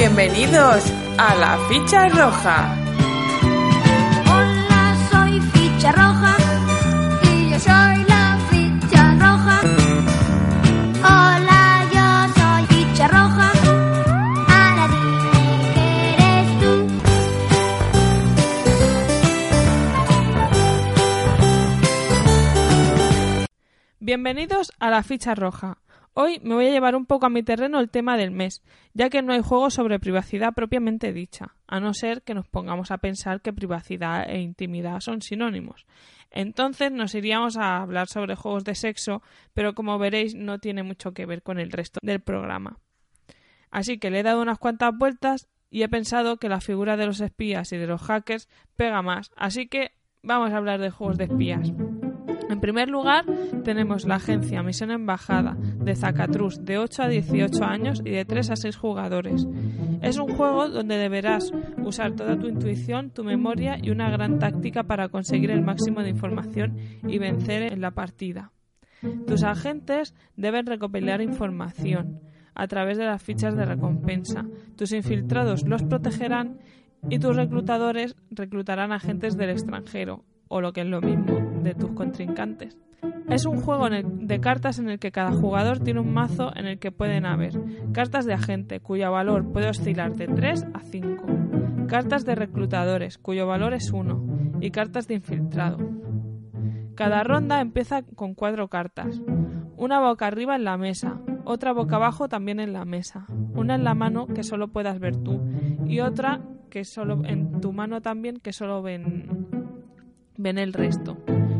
Bienvenidos a la ficha roja. Hola, soy ficha roja y yo soy la ficha roja. Hola, yo soy ficha roja. Ahora dime que eres tú. Bienvenidos a la ficha roja. Hoy me voy a llevar un poco a mi terreno el tema del mes, ya que no hay juegos sobre privacidad propiamente dicha, a no ser que nos pongamos a pensar que privacidad e intimidad son sinónimos. Entonces nos iríamos a hablar sobre juegos de sexo, pero como veréis no tiene mucho que ver con el resto del programa. Así que le he dado unas cuantas vueltas y he pensado que la figura de los espías y de los hackers pega más, así que vamos a hablar de juegos de espías. En primer lugar, tenemos la agencia Misión Embajada de Zacatrus de 8 a 18 años y de 3 a 6 jugadores. Es un juego donde deberás usar toda tu intuición, tu memoria y una gran táctica para conseguir el máximo de información y vencer en la partida. Tus agentes deben recopilar información a través de las fichas de recompensa. Tus infiltrados los protegerán y tus reclutadores reclutarán agentes del extranjero, o lo que es lo mismo, de tus contrincantes. Es un juego de cartas en el que cada jugador tiene un mazo en el que pueden haber cartas de agente, cuyo valor puede oscilar de 3 a 5, cartas de reclutadores, cuyo valor es 1, y cartas de infiltrado. Cada ronda empieza con cuatro cartas, una boca arriba en la mesa, otra boca abajo también en la mesa, una en la mano que solo puedas ver tú y otra que solo en tu mano también que solo ven ven el resto.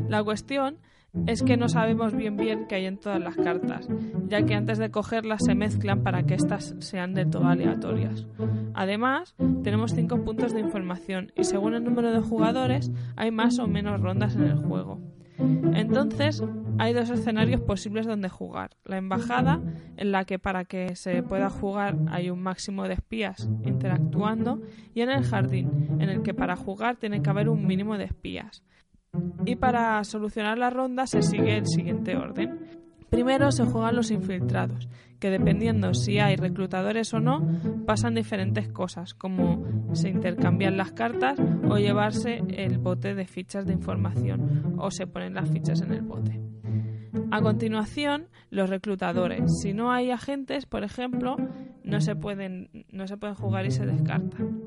La cuestión es que no sabemos bien bien qué hay en todas las cartas, ya que antes de cogerlas se mezclan para que éstas sean de todo aleatorias. Además, tenemos cinco puntos de información y según el número de jugadores hay más o menos rondas en el juego. Entonces, hay dos escenarios posibles donde jugar. La embajada, en la que para que se pueda jugar hay un máximo de espías interactuando, y en el jardín, en el que para jugar tiene que haber un mínimo de espías. Y para solucionar la ronda se sigue el siguiente orden. Primero se juegan los infiltrados, que dependiendo si hay reclutadores o no, pasan diferentes cosas, como se intercambian las cartas o llevarse el bote de fichas de información, o se ponen las fichas en el bote. A continuación, los reclutadores. Si no hay agentes, por ejemplo, no se pueden, no se pueden jugar y se descartan.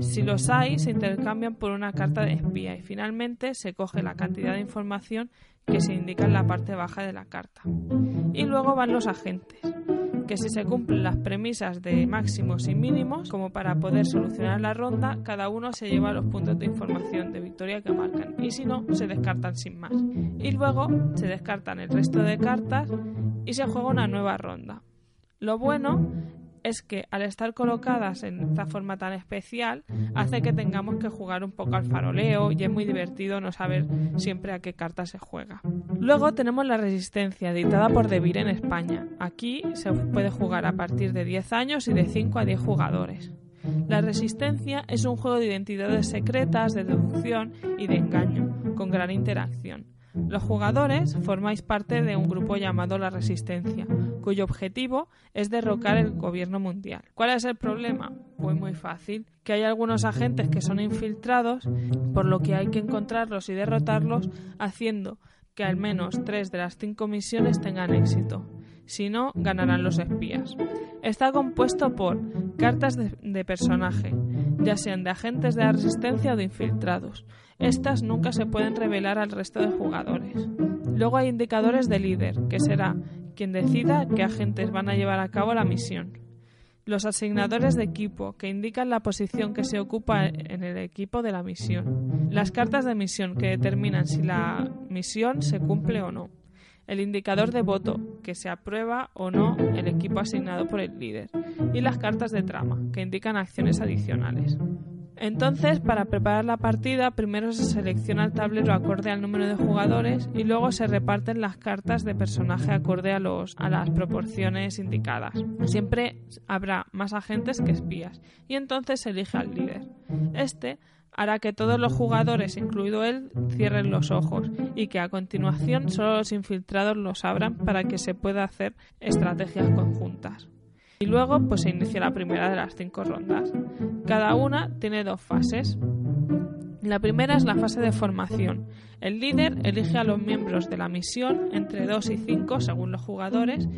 Si los hay, se intercambian por una carta de espía y finalmente se coge la cantidad de información que se indica en la parte baja de la carta. Y luego van los agentes, que si se cumplen las premisas de máximos y mínimos, como para poder solucionar la ronda, cada uno se lleva los puntos de información de victoria que marcan y si no, se descartan sin más. Y luego se descartan el resto de cartas y se juega una nueva ronda. Lo bueno es que al estar colocadas en esta forma tan especial hace que tengamos que jugar un poco al faroleo y es muy divertido no saber siempre a qué carta se juega. Luego tenemos la Resistencia, editada por Devir en España. Aquí se puede jugar a partir de 10 años y de 5 a 10 jugadores. La Resistencia es un juego de identidades secretas, de deducción y de engaño, con gran interacción. Los jugadores formáis parte de un grupo llamado La Resistencia, cuyo objetivo es derrocar el gobierno mundial. ¿Cuál es el problema? Pues muy fácil, que hay algunos agentes que son infiltrados, por lo que hay que encontrarlos y derrotarlos haciendo que al menos tres de las cinco misiones tengan éxito. Si no, ganarán los espías. Está compuesto por cartas de, personaje, ya sean de agentes de la resistencia o de infiltrados. Estas nunca se pueden revelar al resto de jugadores. Luego hay indicadores de líder, que será quien decida qué agentes van a llevar a cabo la misión. Los asignadores de equipo, que indican la posición que se ocupa en el equipo de la misión. Las cartas de misión, que determinan si la misión se cumple o no. el indicador de voto, que se aprueba o no el equipo asignado por el líder, y las cartas de trama, que indican acciones adicionales. Entonces, para preparar la partida, primero se selecciona el tablero acorde al número de jugadores y luego se reparten las cartas de personaje acorde a, los, a las proporciones indicadas. Siempre habrá más agentes que espías y entonces se elige al líder. Este hará que todos los jugadores, incluido él, cierren los ojos y que a continuación solo los infiltrados los abran para que se pueda hacer estrategias conjuntas. Y luego pues se inicia la primera de las cinco rondas. Cada una tiene dos fases. La primera es la fase de formación. El líder elige a los miembros de la misión entre 2 y 5 según los jugadores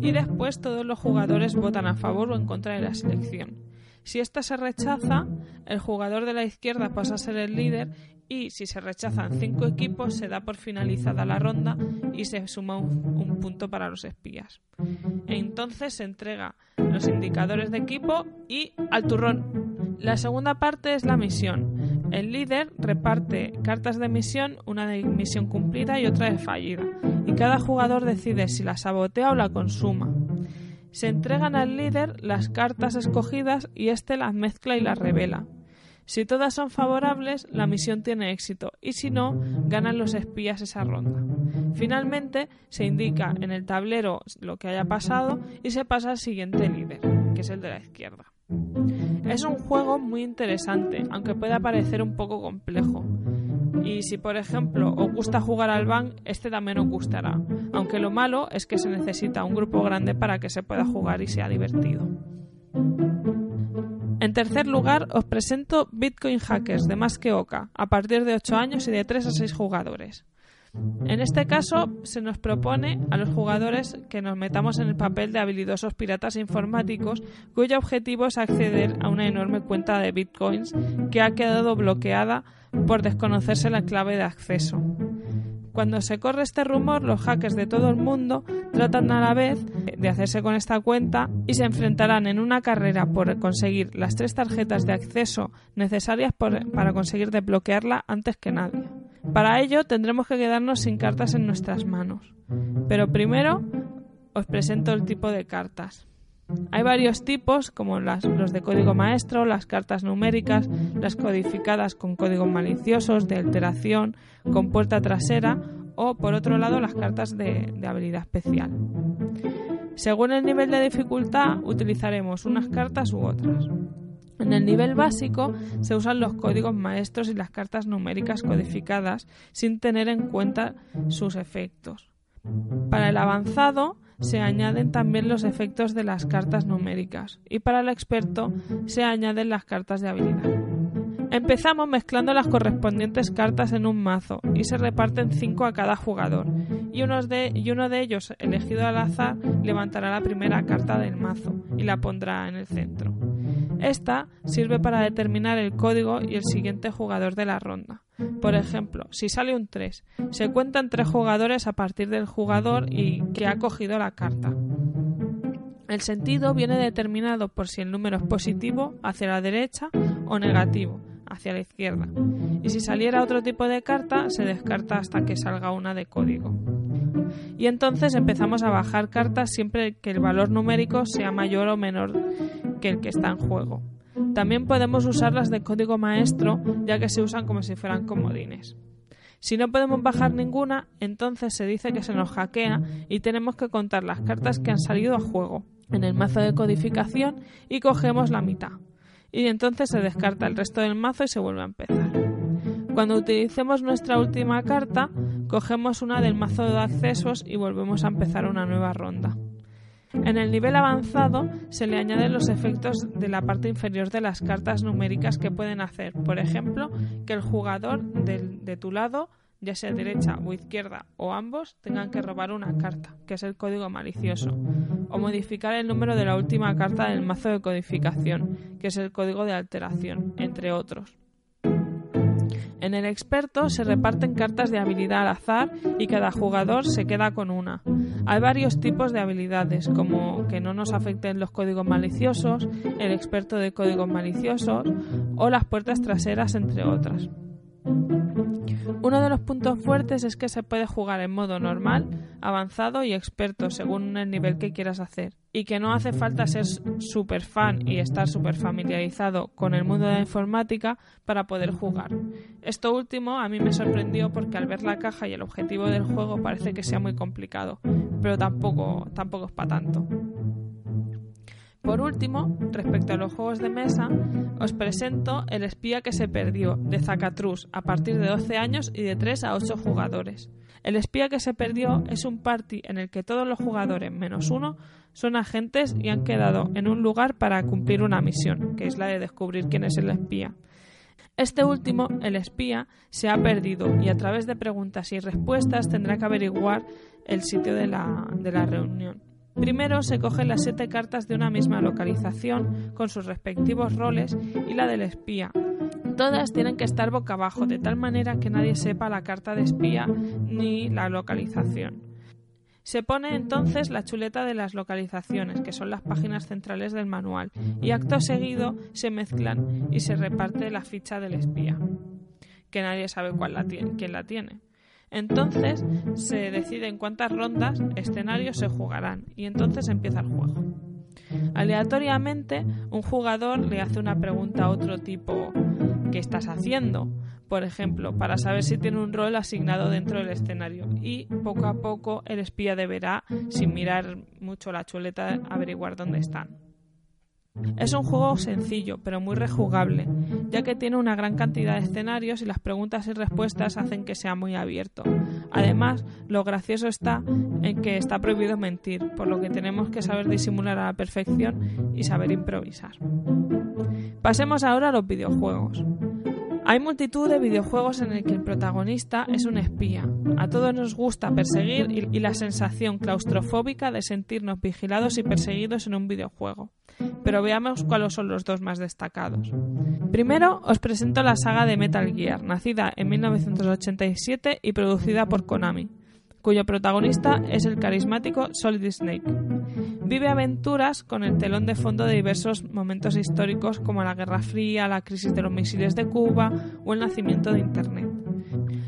y después todos los jugadores votan a favor o en contra de la selección. Si esta se rechaza, el jugador de la izquierda pasa a ser el líder y si se rechazan cinco equipos se da por finalizada la ronda y se suma un, punto para los espías. Entonces se entrega los indicadores de equipo y al turrón. La segunda parte es la misión. El líder reparte cartas de misión, una de misión cumplida y otra de fallida, y cada jugador decide si la sabotea o la consuma. Se entregan al líder las cartas escogidas y éste las mezcla y las revela. Si todas son favorables, la misión tiene éxito y si no, ganan los espías esa ronda. Finalmente, se indica en el tablero lo que haya pasado y se pasa al siguiente líder, que es el de la izquierda. Es un juego muy interesante, aunque pueda parecer un poco complejo. Y si, por ejemplo, os gusta jugar al Bang, este también os gustará, aunque lo malo es que se necesita un grupo grande para que se pueda jugar y sea divertido. En tercer lugar, os presento Bitcoin Hackers de Más que Oca, a partir de 8 años y de 3 a 6 jugadores. En este caso, se nos propone a los jugadores que nos metamos en el papel de habilidosos piratas informáticos cuyo objetivo es acceder a una enorme cuenta de bitcoins que ha quedado bloqueada por desconocerse la clave de acceso. Cuando se corre este rumor, los hackers de todo el mundo tratan a la vez de hacerse con esta cuenta y se enfrentarán en una carrera por conseguir las tres tarjetas de acceso necesarias para conseguir desbloquearla antes que nadie. Para ello tendremos que quedarnos sin cartas en nuestras manos. Pero primero os presento el tipo de cartas. Hay varios tipos, como las, los de código maestro, las cartas numéricas, las codificadas con códigos maliciosos, de alteración, con puerta trasera o, por otro lado, las cartas de, de habilidad especial. Según el nivel de dificultad, utilizaremos unas cartas u otras. En el nivel básico se usan los códigos maestros y las cartas numéricas codificadas sin tener en cuenta sus efectos. Para el avanzado se añaden también los efectos de las cartas numéricas y para el experto se añaden las cartas de habilidad. Empezamos mezclando las correspondientes cartas en un mazo y se reparten 5 a cada jugador y, y uno de ellos, elegido al azar, levantará la primera carta del mazo y la pondrá en el centro. Esta sirve para determinar el código y el siguiente jugador de la ronda. Por ejemplo, si sale un 3, se cuentan tres jugadores a partir del jugador y que ha cogido la carta. El sentido viene determinado por si el número es positivo hacia la derecha o negativo hacia la izquierda. Y si saliera otro tipo de carta, se descarta hasta que salga una de código. Y entonces empezamos a bajar cartas siempre que el valor numérico sea mayor o menor que el que está en juego. También podemos usarlas de código maestro, ya que se usan como si fueran comodines. Si no podemos bajar ninguna, entonces se dice que se nos hackea y tenemos que contar las cartas que han salido a juego en el mazo de codificación y cogemos la mitad. Y entonces se descarta el resto del mazo y se vuelve a empezar. Cuando utilicemos nuestra última carta, cogemos una del mazo de accesos y volvemos a empezar una nueva ronda. En el nivel avanzado se le añaden los efectos de la parte inferior de las cartas numéricas que pueden hacer, por ejemplo, que el jugador de tu lado, ya sea derecha o izquierda o ambos, tengan que robar una carta, que es el código malicioso, o modificar el número de la última carta del mazo de codificación, que es el código de alteración, entre otros. En el experto se reparten cartas de habilidad al azar y cada jugador se queda con una. Hay varios tipos de habilidades, como que no nos afecten los códigos maliciosos, el experto de códigos maliciosos o las puertas traseras, entre otras. Uno de los puntos fuertes es que se puede jugar en modo normal, avanzado y experto según el nivel que quieras hacer, y que no hace falta ser super fan y estar súper familiarizado con el mundo de la informática para poder jugar. Esto último a mí me sorprendió porque al ver la caja y el objetivo del juego parece que sea muy complicado, pero tampoco, tampoco es para tanto. Por último, respecto a los juegos de mesa, os presento El espía que se perdió, de Zacatrus, a partir de 12 años y de 3 a 8 jugadores. El espía que se perdió es un party en el que todos los jugadores menos uno son agentes y han quedado en un lugar para cumplir una misión, que es la de descubrir quién es el espía. Este último, el espía, se ha perdido y a través de preguntas y respuestas tendrá que averiguar el sitio de la, de la reunión. Primero se cogen las siete cartas de una misma localización con sus respectivos roles y la del espía. Todas tienen que estar boca abajo de tal manera que nadie sepa la carta de espía ni la localización. Se pone entonces la chuleta de las localizaciones, que son las páginas centrales del manual, y acto seguido se mezclan y se reparte la ficha del espía, que nadie sabe cuál la tiene, quién la tiene. Entonces se decide en cuántas rondas, escenarios se jugarán y entonces empieza el juego. Aleatoriamente, un jugador le hace una pregunta a otro tipo ¿qué estás haciendo? Por ejemplo, para saber si tiene un rol asignado dentro del escenario y poco a poco el espía deberá, sin mirar mucho la chuleta, averiguar dónde están. Es un juego sencillo, pero muy rejugable, ya que tiene una gran cantidad de escenarios y las preguntas y respuestas hacen que sea muy abierto. Además, lo gracioso está en que está prohibido mentir, por lo que tenemos que saber disimular a la perfección y saber improvisar. Pasemos ahora a los videojuegos. Hay multitud de videojuegos en el que el protagonista es un espía. A todos nos gusta perseguir y la sensación claustrofóbica de sentirnos vigilados y perseguidos en un videojuego. Pero veamos cuáles son los dos más destacados. Primero os presento la saga de Metal Gear, nacida en 1987 y producida por Konami cuyo protagonista es el carismático Solid Snake. Vive aventuras con el telón de fondo de diversos momentos históricos como la Guerra Fría, la crisis de los misiles de Cuba o el nacimiento de Internet.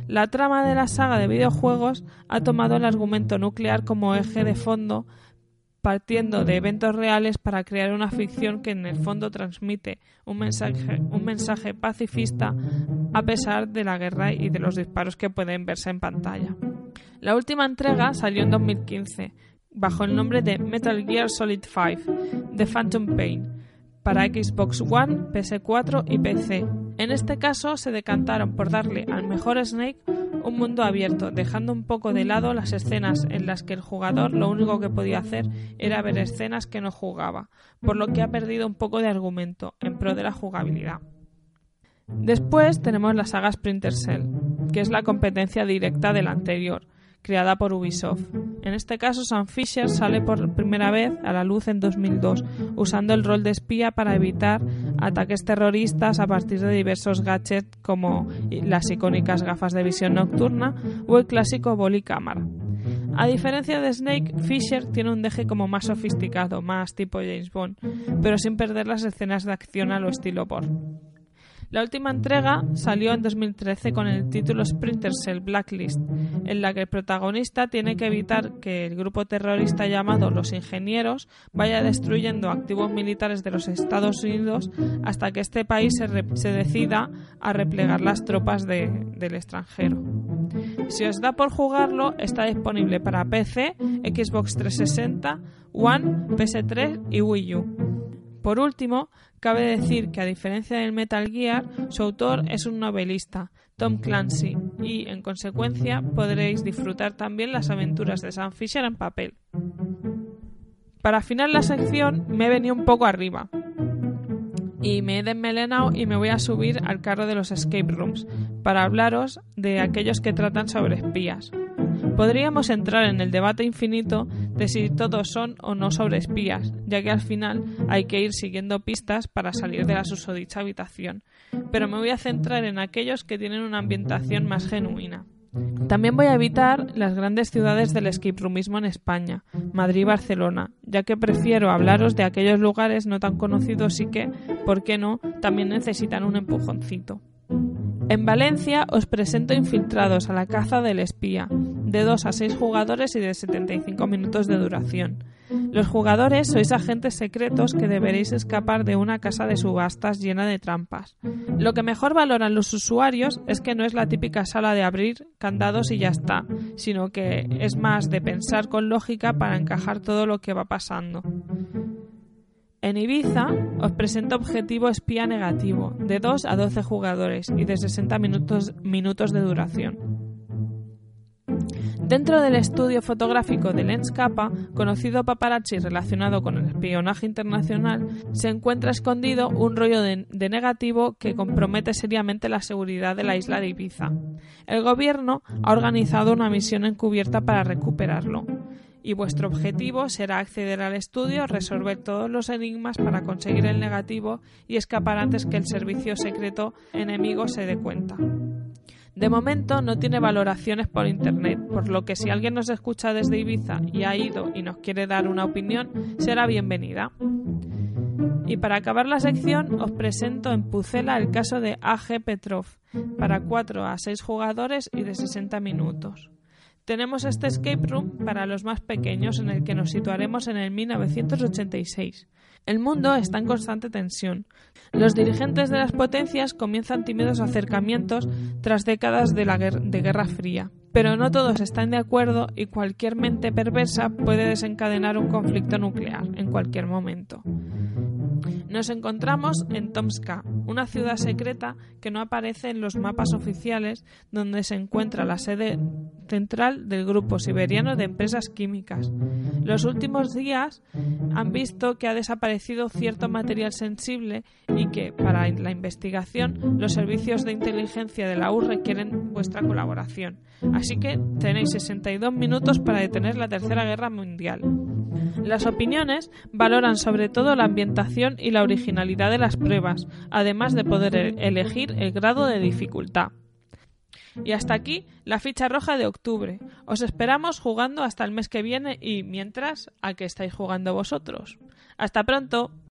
La trama de la saga de videojuegos ha tomado el argumento nuclear como eje de fondo partiendo de eventos reales para crear una ficción que en el fondo transmite un mensaje, pacifista a pesar de la guerra y de los disparos que pueden verse en pantalla. La última entrega salió en 2015 bajo el nombre de Metal Gear Solid 5 The Phantom Pain para Xbox One, PS4 y PC. En este caso se decantaron por darle al mejor Snake un mundo abierto, dejando un poco de lado las escenas en las que el jugador lo único que podía hacer era ver escenas que no jugaba, por lo que ha perdido un poco de argumento en pro de la jugabilidad. Después tenemos la saga Sprinter Cell, que es la competencia directa de la anterior, creada por Ubisoft. En este caso, Sam Fisher sale por primera vez a la luz en 2002, usando el rol de espía para evitar ataques terroristas a partir de diversos gadgets como las icónicas gafas de visión nocturna o el clásico boli cámara. A diferencia de Snake, Fisher tiene un deje como más sofisticado, más tipo James Bond, pero sin perder las escenas de acción a lo estilo Bourne. La última entrega salió en 2013 con el título Sprinter Cell Blacklist, en la que el protagonista tiene que evitar que el grupo terrorista llamado Los Ingenieros vaya destruyendo activos militares de los Estados Unidos hasta que este país se, decida a replegar las tropas del extranjero. Si os da por jugarlo, está disponible para PC, Xbox 360, One, PS3 y Wii U. Por último, cabe decir que a diferencia del Metal Gear, su autor es un novelista, Tom Clancy, y en consecuencia podréis disfrutar también las aventuras de Sam Fisher en papel. Para afinar la sección me he venido un poco arriba y me he desmelenado y me voy a subir al carro de los escape rooms para hablaros de aquellos que tratan sobre espías. Podríamos entrar en el debate infinito de si todos son o no sobre espías, ya que al final hay que ir siguiendo pistas para salir de la susodicha habitación, pero me voy a centrar en aquellos que tienen una ambientación más genuina. También voy a evitar las grandes ciudades del escape roomismo en España, Madrid y Barcelona, ya que prefiero hablaros de aquellos lugares no tan conocidos y que, ¿por qué no?, también necesitan un empujoncito. En Valencia os presento Infiltrados a la caza del espía, de 2 a 6 jugadores y de 75 minutos de duración. Los jugadores sois agentes secretos que deberéis escapar de una casa de subastas llena de trampas. Lo que mejor valoran los usuarios es que no es la típica sala de abrir candados y ya está, sino que es más de pensar con lógica para encajar todo lo que va pasando. En Ibiza os presento Objetivo Espía Negativo, de 2 a 12 jugadores y de 60 minutos, minutos de duración. Dentro del estudio fotográfico de Lens Kappa, conocido paparazzi relacionado con el espionaje internacional, se encuentra escondido un rollo de, de, negativo que compromete seriamente la seguridad de la isla de Ibiza. El gobierno ha organizado una misión encubierta para recuperarlo y vuestro objetivo será acceder al estudio, resolver todos los enigmas para conseguir el negativo y escapar antes que el servicio secreto enemigo se dé cuenta. De momento no tiene valoraciones por internet, por lo que si alguien nos escucha desde Ibiza y ha ido y nos quiere dar una opinión, será bienvenida. Y para acabar la sección os presento en Pucela el caso de AG Petrov, para 4 a 6 jugadores y de 60 minutos. Tenemos este escape room para los más pequeños en el que nos situaremos en el 1986. El mundo está en constante tensión. Los dirigentes de las potencias comienzan tímidos acercamientos tras décadas de, de guerra fría. Pero no todos están de acuerdo y cualquier mente perversa puede desencadenar un conflicto nuclear en cualquier momento. Nos encontramos en Tomska, una ciudad secreta que no aparece en los mapas oficiales donde se encuentra la sede central del Grupo Siberiano de Empresas Químicas. Los últimos días han visto que ha desaparecido cierto material sensible y que, para la investigación, los servicios de inteligencia de la U requieren vuestra colaboración. Así que tenéis 62 minutos para detener la Tercera Guerra Mundial. Las opiniones valoran sobre todo la ambientación y la originalidad de las pruebas, además de poder elegir el grado de dificultad. Y hasta aquí la ficha roja de octubre. Os esperamos jugando hasta el mes que viene y mientras, ¿a qué estáis jugando vosotros? Hasta pronto.